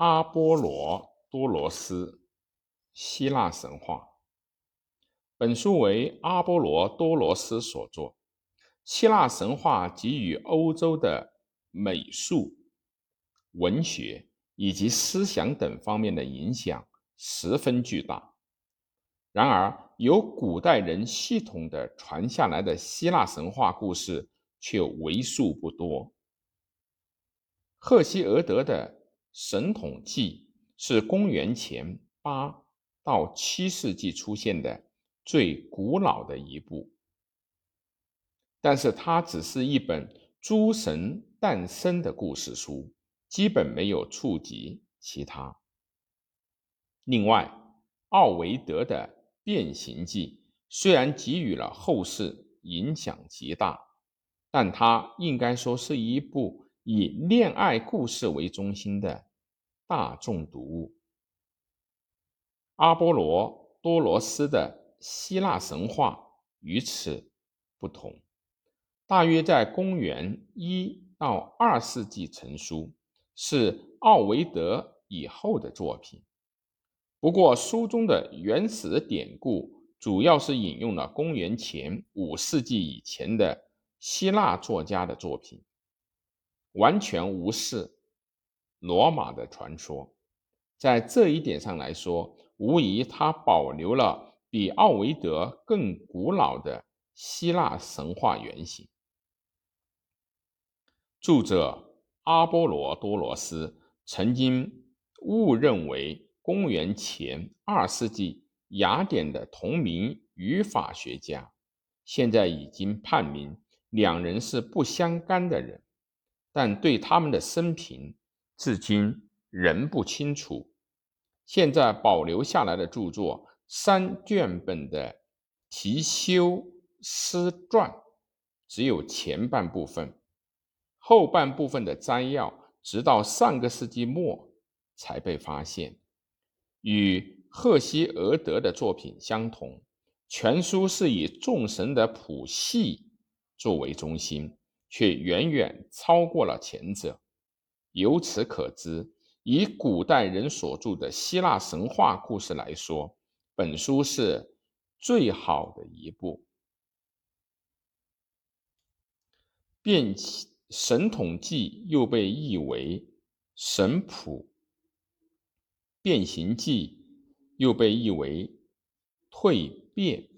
阿波罗多罗斯，希腊神话。本书为阿波罗多罗斯所作。希腊神话给予欧洲的美术、文学以及思想等方面的影响十分巨大。然而，由古代人系统的传下来的希腊神话故事却为数不多。赫西俄德的。《神统记》是公元前八到七世纪出现的最古老的一部，但是它只是一本诸神诞生的故事书，基本没有触及其他。另外，奥维德的《变形记》虽然给予了后世影响极大，但它应该说是一部。以恋爱故事为中心的大众读物。阿波罗多罗斯的希腊神话与此不同，大约在公元一到二世纪成书，是奥维德以后的作品。不过，书中的原始典故主要是引用了公元前五世纪以前的希腊作家的作品。完全无视罗马的传说，在这一点上来说，无疑它保留了比奥维德更古老的希腊神话原型。著者阿波罗多罗斯曾经误认为公元前二世纪雅典的同名语法学家，现在已经判明两人是不相干的人。但对他们的生平，至今仍不清楚。现在保留下来的著作三卷本的《提修斯传》，只有前半部分，后半部分的摘要，直到上个世纪末才被发现。与赫西俄德的作品相同，全书是以众神的谱系作为中心。却远远超过了前者。由此可知，以古代人所著的希腊神话故事来说，本书是最好的一部。变神统记又被译为神谱，变形记又被译为蜕变。